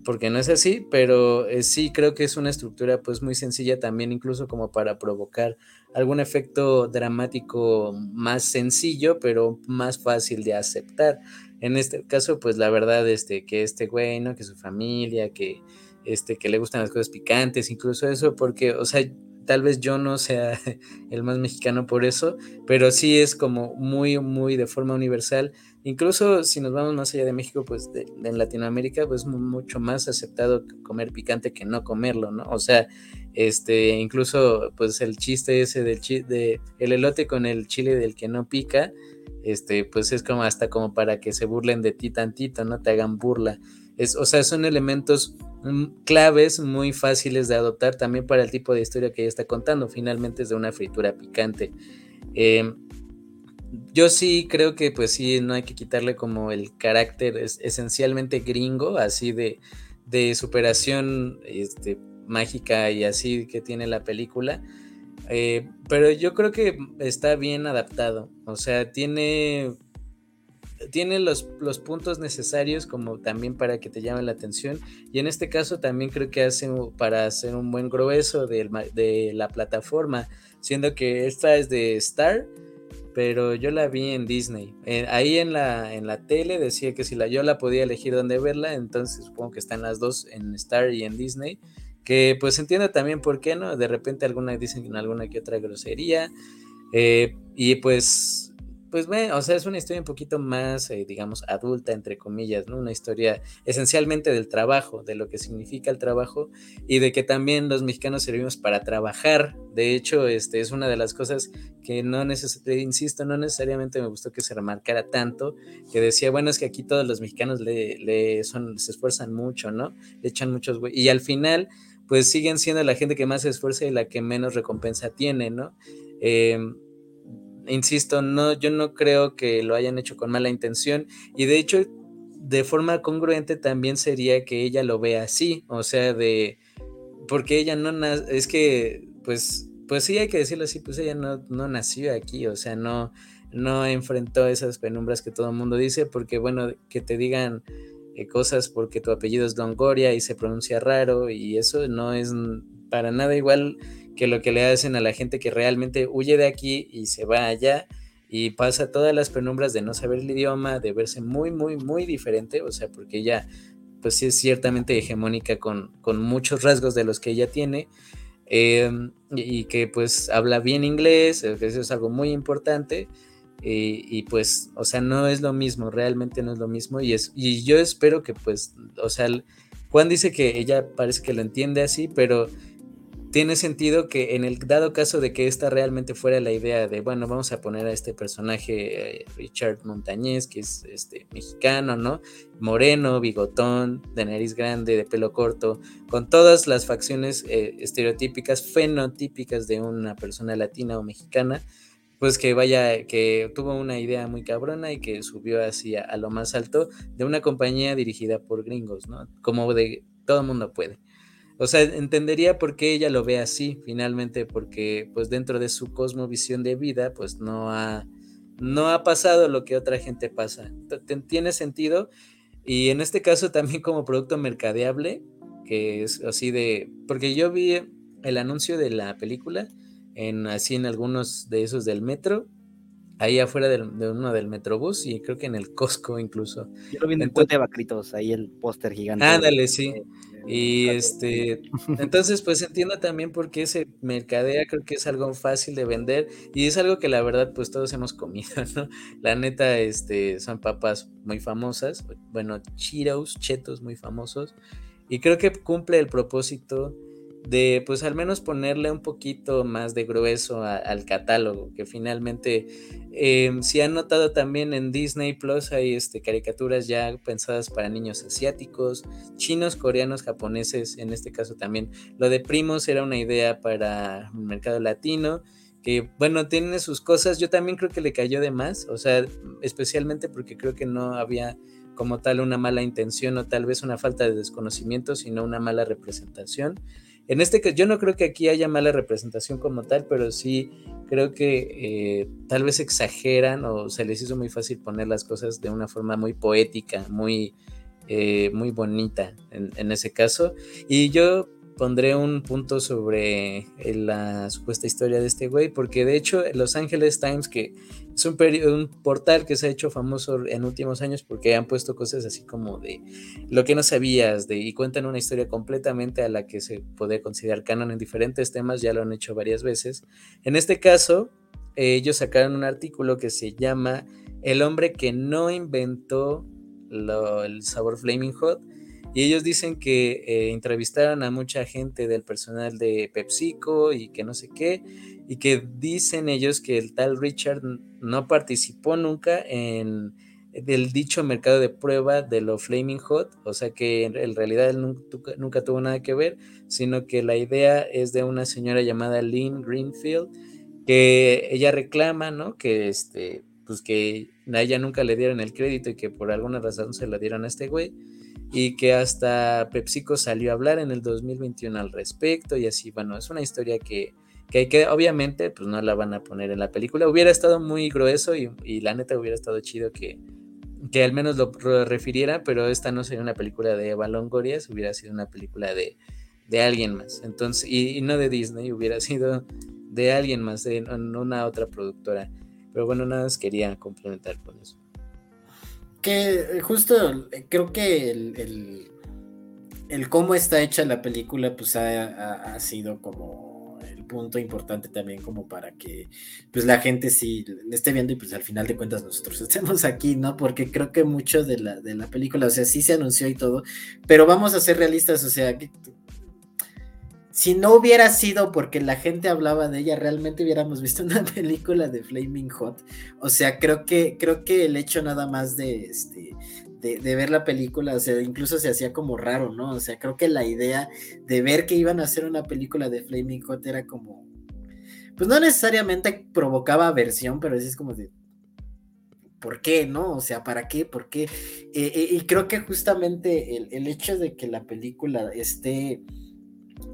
porque no es así, pero eh, sí creo que es una estructura pues muy sencilla también incluso como para provocar algún efecto dramático más sencillo, pero más fácil de aceptar. En este caso, pues la verdad, este, que este güey. Que su familia, que, este, que le gustan las cosas picantes, incluso eso, porque, o sea, tal vez yo no sea el más mexicano por eso, pero sí es como muy, muy de forma universal Incluso si nos vamos más allá de México, pues en Latinoamérica, pues mucho más aceptado comer picante que no comerlo, ¿no? O sea, este, incluso pues el chiste ese del de el elote con el chile del que no pica, este, pues es como hasta como para que se burlen de ti tantito, no te hagan burla. Es, o sea, son elementos mm, claves muy fáciles de adoptar también para el tipo de historia que ella está contando. Finalmente es de una fritura picante. Eh, yo sí creo que pues sí, no hay que quitarle como el carácter esencialmente gringo, así de, de superación este, mágica y así que tiene la película. Eh, pero yo creo que está bien adaptado. O sea, tiene, tiene los, los, puntos necesarios como también para que te llame la atención. Y en este caso también creo que hace para hacer un buen grueso de, de la plataforma, siendo que esta es de Star pero yo la vi en Disney. Ahí en la, en la tele decía que si la, yo la podía elegir dónde verla, entonces supongo que están las dos en Star y en Disney. Que pues entiendo también por qué, ¿no? De repente algunas dicen alguna que otra grosería. Eh, y pues pues bueno, o sea, es una historia un poquito más, eh, digamos, adulta, entre comillas, ¿no? Una historia esencialmente del trabajo, de lo que significa el trabajo y de que también los mexicanos servimos para trabajar. De hecho, este es una de las cosas que no necesariamente, insisto, no necesariamente me gustó que se remarcara tanto, que decía, bueno, es que aquí todos los mexicanos le, son, se esfuerzan mucho, ¿no? Le echan muchos, y al final, pues siguen siendo la gente que más se esfuerza y la que menos recompensa tiene, ¿no? Eh, insisto, no, yo no creo que lo hayan hecho con mala intención y de hecho de forma congruente también sería que ella lo vea así, o sea, de, porque ella no, es que, pues, pues sí hay que decirlo así, pues ella no, no nació aquí, o sea, no, no enfrentó esas penumbras que todo el mundo dice, porque bueno, que te digan eh, cosas porque tu apellido es Longoria y se pronuncia raro y eso no es para nada igual que lo que le hacen a la gente que realmente huye de aquí y se va allá y pasa todas las penumbras de no saber el idioma, de verse muy, muy, muy diferente, o sea, porque ella pues sí es ciertamente hegemónica con, con muchos rasgos de los que ella tiene. Em, y que pues habla bien inglés, eso es algo muy importante, y, pues, o sea, no es lo mismo, realmente no es lo mismo. Y, es, y yo espero que pues, o sea, Juan dice que ella parece que lo entiende así, pero tiene sentido que en el dado caso de que esta realmente fuera la idea de, bueno, vamos a poner a este personaje, eh, Richard Montañez, que es este, mexicano, ¿no? Moreno, bigotón, de nariz grande, de pelo corto, con todas las facciones eh, estereotípicas, fenotípicas de una persona latina o mexicana, pues que vaya, que tuvo una idea muy cabrona y que subió así a, lo más alto de una compañía dirigida por gringos, ¿no? Como de todo mundo puede. O sea, entendería por qué ella lo ve así, finalmente, porque pues dentro de su cosmovisión de vida, pues no ha, no ha pasado lo que otra gente pasa. Tiene sentido. Y en este caso también como producto mercadeable, que es así de, porque yo vi el anuncio de la película en así en algunos de esos del metro, ahí afuera de uno del Metrobús y creo que en el Costco incluso. Yo lo vi en el puente de Bacritos, ahí el póster gigante. Ándale, sí. Y este, entonces pues entiendo también por qué se mercadea, creo que es algo fácil de vender y es algo que la verdad pues todos hemos comido, ¿no? La neta, este, son papas muy famosas, bueno, Cheetos, chetos muy famosos y creo que cumple el propósito de pues al menos ponerle un poquito más de grueso al catálogo, que finalmente em, si han notado también en Disney Plus hay este, caricaturas ya pensadas para niños asiáticos, chinos, coreanos, japoneses, en este caso también. Lo de primos era una idea para el mercado latino, que bueno, tiene sus cosas, yo también creo que le cayó de más, o sea, especialmente porque creo que no había como tal una mala intención o tal vez una falta de desconocimiento, sino una mala representación. En este caso, yo no creo que aquí haya mala representación como tal, pero sí creo que eh, tal vez exageran o se les hizo muy fácil poner las cosas de una forma muy poética, muy, eh, muy bonita en, ese caso. Y yo pondré un punto sobre eh, la supuesta historia de este güey, porque de hecho Los Angeles Times, que es un, un, portal que se ha hecho famoso en últimos años porque han puesto cosas así como de lo que no sabías, de, y cuentan una historia completamente a la que se puede considerar canon en diferentes temas, ya lo han hecho varias veces. En este caso, ellos sacaron un artículo que se llama El hombre que no inventó el sabor Flaming Hot y ellos dicen que eh, entrevistaron a mucha gente del personal de PepsiCo y que no sé qué, y que dicen ellos que el tal Richard no participó nunca en el dicho mercado de prueba de lo Flaming Hot, o sea que en, realidad nunca, tuvo nada que ver, sino que la idea es de una señora llamada Lynn Greenfield, que ella reclama, ¿no? Que este, pues que a ella nunca le dieron el crédito y que por alguna razón se la dieron a este güey y que hasta PepsiCo salió a hablar en el 2021 al respecto y así, bueno, es una historia que, que, que obviamente pues no la van a poner en la película. Hubiera estado muy grueso y, y la neta hubiera estado chido que, que al menos lo refiriera, pero esta no sería una película de Eva Longoria, hubiera sido una película de, de alguien más. Entonces, y, no de Disney, hubiera sido de alguien más, de una otra productora. Pero bueno, nada más quería complementar con eso eh, justo eh, creo que el, el, cómo está hecha la película pues ha, sido como el punto importante también como para que pues la gente sí le esté viendo y pues al final de cuentas nosotros estemos aquí, ¿no? Porque creo que mucho de la, de la película, o sea, sí se anunció y todo, pero vamos a ser realistas, o sea, que si no hubiera sido porque la gente hablaba de ella, realmente hubiéramos visto una película de Flaming Hot. O sea, creo que, creo que el hecho nada más de, este, de, ver la película, o sea, incluso se hacía como raro, ¿no? O sea, creo que la idea de ver que iban a hacer una película de Flaming Hot era como, pues no necesariamente provocaba aversión, pero es como de, ¿por qué, no? O sea, ¿para qué? ¿Por qué? Eh, eh, y creo que justamente el, el, hecho de que la película esté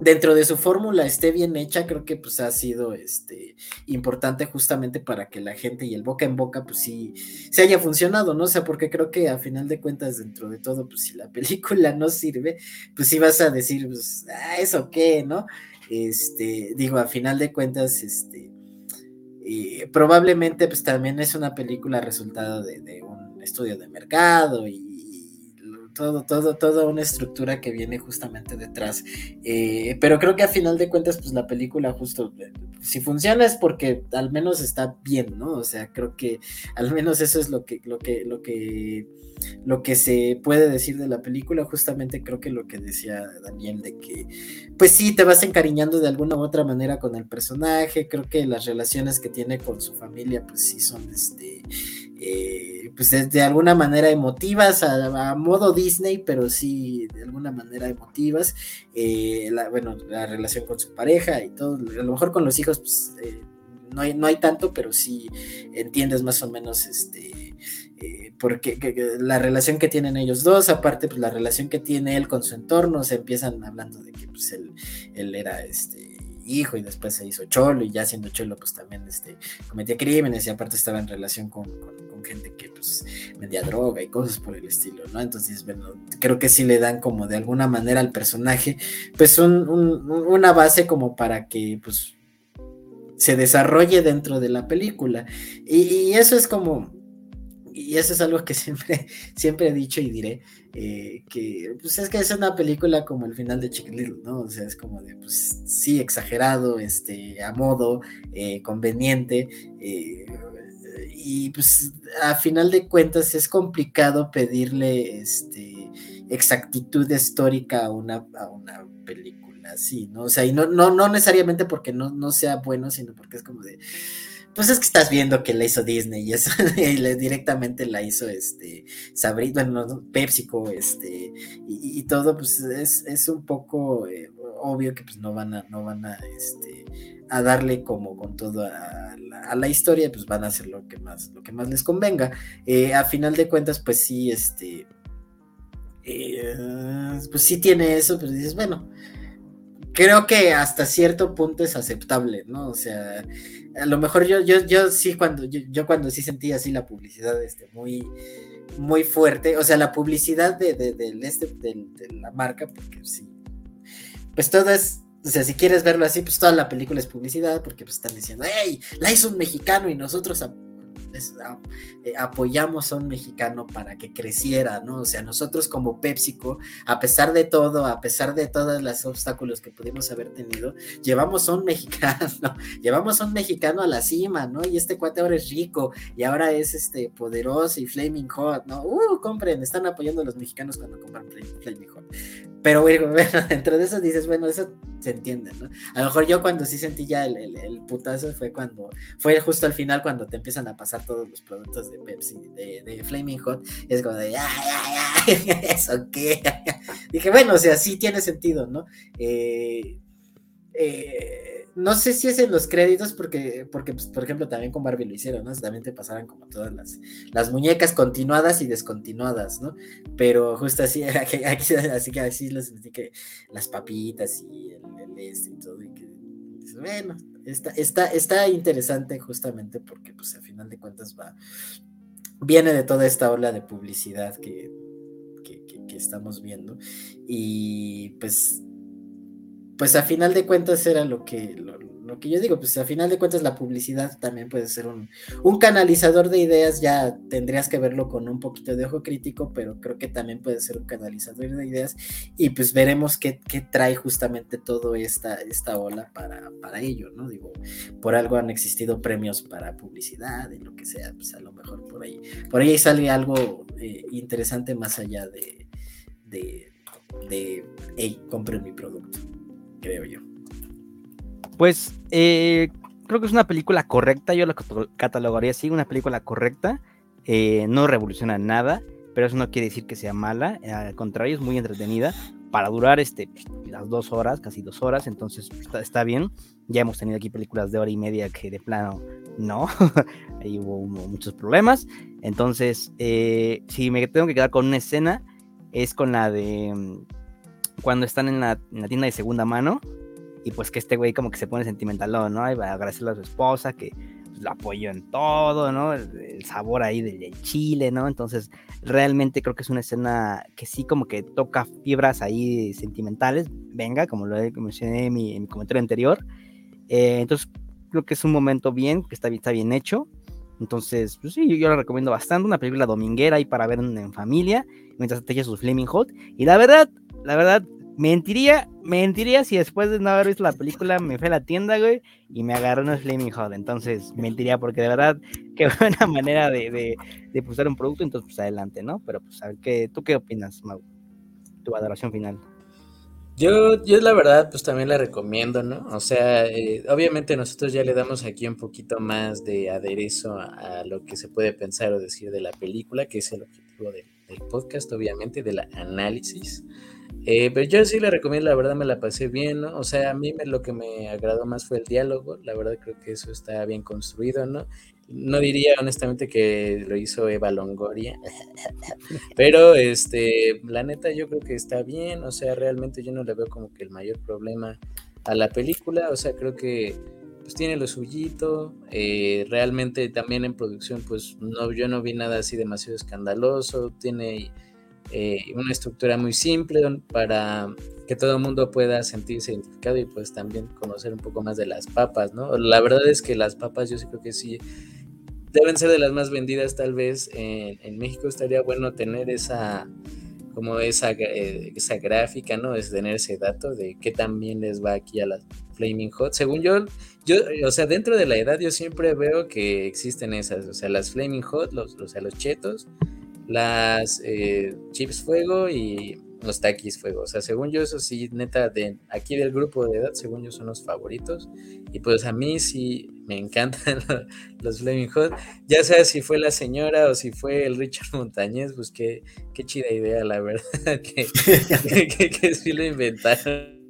dentro de su fórmula esté bien hecha, creo que pues ha sido este importante justamente para que la gente y el boca en boca pues sí se haya funcionado, ¿no? O sea, porque creo que a final de cuentas dentro de todo pues si la película no sirve, pues sí vas a decir, pues, ah, eso qué, ¿no? Este, digo, a final de cuentas, este, eh, probablemente pues también es una película resultado de, de un estudio de mercado y todo, todo, toda una estructura que viene justamente detrás. Eh, pero creo que a final de cuentas, pues la película justo, eh, si funciona es porque al menos está bien, ¿no? O sea, creo que al menos eso es lo que, lo que, lo que, lo que se puede decir de la película. Justamente creo que lo que decía Daniel, de que, pues sí, te vas encariñando de alguna u otra manera con el personaje. Creo que las relaciones que tiene con su familia, pues sí son, este, eh, pues de, alguna manera emotivas, a, modo Disney, pero sí de alguna manera emotivas. Eh, la, bueno, la relación con su pareja y todo, a lo mejor con los hijos, pues eh, no, hay, no hay tanto, pero sí entiendes más o menos este. porque la relación que tienen ellos dos, aparte pues la relación que tiene él con su entorno, se empiezan hablando de que pues él, él era este hijo y después se hizo cholo y ya siendo cholo pues también este, cometía crímenes y aparte estaba en relación con, gente que pues vendía droga y cosas por el estilo, ¿no? Entonces, bueno, creo que sí le dan como de alguna manera al personaje pues una base como para que pues se desarrolle dentro de la película y eso es como y eso es algo que siempre, siempre he dicho y diré, eh, que pues es que es una película como el final de Chicken Little, ¿no? O sea, es como de, pues sí, exagerado, este, a modo, eh, conveniente, eh, y pues a final de cuentas es complicado pedirle, este, exactitud histórica a una, a una película así, ¿no? O sea, y no, no, no necesariamente porque no, no sea bueno, sino porque es como de pues es que estás viendo que la hizo Disney y eso directamente la hizo este Sabrina, bueno, PepsiCo, este, y, todo, pues es, un poco eh, obvio que pues no van a, no van a este a darle como con todo a la, historia, pues van a hacer lo que más, lo que más les convenga. Eh, a final de cuentas, pues sí, este eh, pues sí tiene eso, pero dices, bueno, creo que hasta cierto punto es aceptable, ¿no? O sea, a lo mejor yo, yo, yo sí cuando, yo, cuando sí sentí así la publicidad, este, muy, muy fuerte, o sea, la publicidad de, de, este, de, la marca, porque sí, pues todo es, o sea, si quieres verlo así, pues toda la película es publicidad, porque pues están diciendo, hey, la hizo un mexicano y nosotros eh, apoyamos a un mexicano para que creciera, ¿no? O sea, nosotros como PepsiCo, a pesar de todo, a pesar de todos los obstáculos que pudimos haber tenido, llevamos a un mexicano, llevamos a un mexicano a la cima, ¿no? Y este cuate ahora es rico y ahora es este poderoso y flaming hot, ¿no? Uh, compren, están apoyando a los mexicanos cuando compran flaming hot. Pero bueno, dentro de eso dices, bueno, eso se entiende, ¿no? A lo mejor yo cuando sí sentí ya el, el putazo fue cuando, fue justo al final cuando te empiezan a pasar todos los productos de Pepsi, de, Flaming Hot, es como de, ay, ay, ay, ¿eso qué? Dije, bueno, o sea, sí tiene sentido, ¿no? Eh, eh, no sé si es en los créditos, porque, porque pues, por ejemplo, también con Barbie lo hicieron, ¿no? También te pasaran como todas las, las muñecas continuadas y descontinuadas, ¿no? Pero justo así, así que así les que las papitas y el, este y todo, y que, bueno, está, está, está interesante justamente porque, pues, a final de cuentas va, viene de toda esta ola de publicidad que, que estamos viendo y pues pues a final de cuentas era lo que, lo, que yo digo, pues a final de cuentas la publicidad también puede ser un, un, canalizador de ideas, ya tendrías que verlo con un poquito de ojo crítico, pero creo que también puede ser un canalizador de ideas y pues veremos qué, qué trae justamente toda esta, esta ola para, para ello, ¿no? Digo, por algo han existido premios para publicidad y lo que sea, pues a lo mejor por ahí, por ahí sale algo eh, interesante más allá de, de, de, hey, compren mi producto creo yo. Pues eh, creo que es una película correcta, yo la catalogaría así, una película correcta, eh, no revoluciona nada, pero eso no quiere decir que sea mala, al contrario, es muy entretenida, para durar este, las dos horas, casi dos horas, entonces está, está, bien. Ya hemos tenido aquí películas de hora y media que de plano no, ahí hubo, muchos problemas. Entonces, eh, si me tengo que quedar con una escena, es con la de mm, cuando están en la, en la tienda de segunda mano y pues que este güey como que se pone sentimental, ¿no? Y va a agradecerle a su esposa que lo apoyó en todo, ¿no? El, sabor ahí del, chile, ¿no? Entonces, realmente creo que es una escena que sí como que toca fibras ahí sentimentales, venga, como lo mencioné en mi, comentario anterior. Eh, entonces, creo que es un momento bien, que está, está bien hecho. Entonces, pues sí, yo, yo, lo recomiendo bastante, una película dominguera ahí para ver en, familia, mientras te sus Flaming Hot. Y la verdad, la verdad, Mentiría, mentiría si después de no haber visto la película me fui a la tienda, güey, y me agarré unos Flaming Hot. Entonces, mentiría porque de verdad, qué buena manera de, de, de usar un producto, entonces pues adelante, ¿no? Pero pues a ver, ¿qué, ¿tú qué opinas, Mau? Tu valoración final. Yo, yo la verdad, pues también la recomiendo, ¿no? O sea, eh, obviamente nosotros ya le damos aquí un poquito más de aderezo a, lo que se puede pensar o decir de la película, que es el objetivo de, del podcast, obviamente, del análisis. Eh, pero yo sí le recomiendo, la verdad me la pasé bien, ¿no? O sea, a mí me, lo que me agradó más fue el diálogo, la verdad creo que eso está bien construido, ¿no? No diría honestamente que lo hizo Eva Longoria, pero este, la neta yo creo que está bien, o sea, realmente yo no le veo como que el mayor problema a la película, o sea, creo que pues tiene lo suyito, eh, realmente también en producción pues no, yo no vi nada así demasiado escandaloso, tiene eh, una estructura muy simple para que todo el mundo pueda sentirse identificado y pues también conocer un poco más de las papas, ¿no? La verdad es que las papas yo sí creo que sí deben ser de las más vendidas tal vez en, México estaría bueno tener esa como esa, eh, esa gráfica, ¿no? Es tener ese dato de qué también les va aquí a las Flaming Hot. Según yo, yo, o sea, dentro de la edad yo siempre veo que existen esas, o sea, las Flaming Hot, los, o sea, los chetos, las eh, chips fuego y los taquis fuego. O sea, según yo, eso sí, neta, de aquí del grupo de edad, según yo, son los favoritos. Y pues a mí sí me encantan los Flaming Hot. Ya sea si fue la señora o si fue el Richard Montañez, pues qué, chida idea, la verdad, que, sí lo inventaron.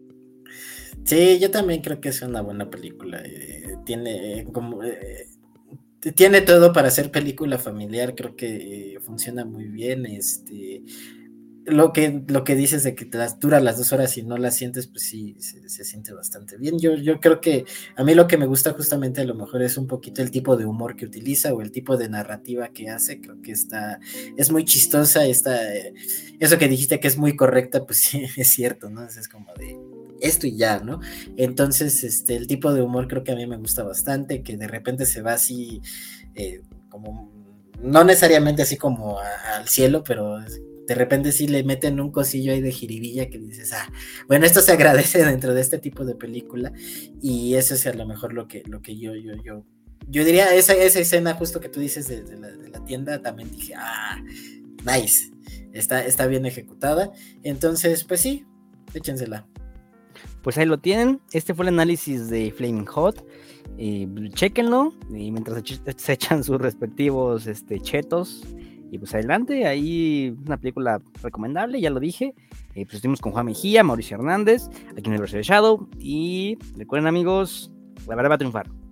Sí, yo también creo que es una buena película. Eh, tiene eh, como tiene todo para ser película familiar, creo que eh, funciona muy bien. Este, lo que, lo que dices de que te las dura las dos horas y no las sientes, pues sí, se, siente bastante bien. Yo, yo creo que a mí lo que me gusta justamente a lo mejor es un poquito el tipo de humor que utiliza o el tipo de narrativa que hace. Creo que está, es muy chistosa, está, eh, eso que dijiste que es muy correcta, pues sí, es cierto, ¿no? Es como de esto y ya, ¿no? Entonces, este, el tipo de humor creo que a mí me gusta bastante, que de repente se va así, eh, como, no necesariamente así como al cielo, pero de repente sí le meten un cosillo ahí de jiribilla que dices, ah, bueno, esto se agradece dentro de este tipo de película y eso es a lo mejor lo que, lo que yo, yo, yo, yo diría, esa, esa escena justo que tú dices de, la, de la tienda, también dije, ah, nice, está, está bien ejecutada, entonces, pues sí, échensela pues ahí lo tienen. Este fue el análisis de Flaming Hot. Y chequenlo. Y mientras se echan sus respectivos este, chetos. Y pues adelante, ahí una película recomendable, ya lo dije. Eh, pues estuvimos con Juan Mejía, Mauricio Hernández, aquí en el Universo de Shadow. Y recuerden amigos, la verdad va a triunfar.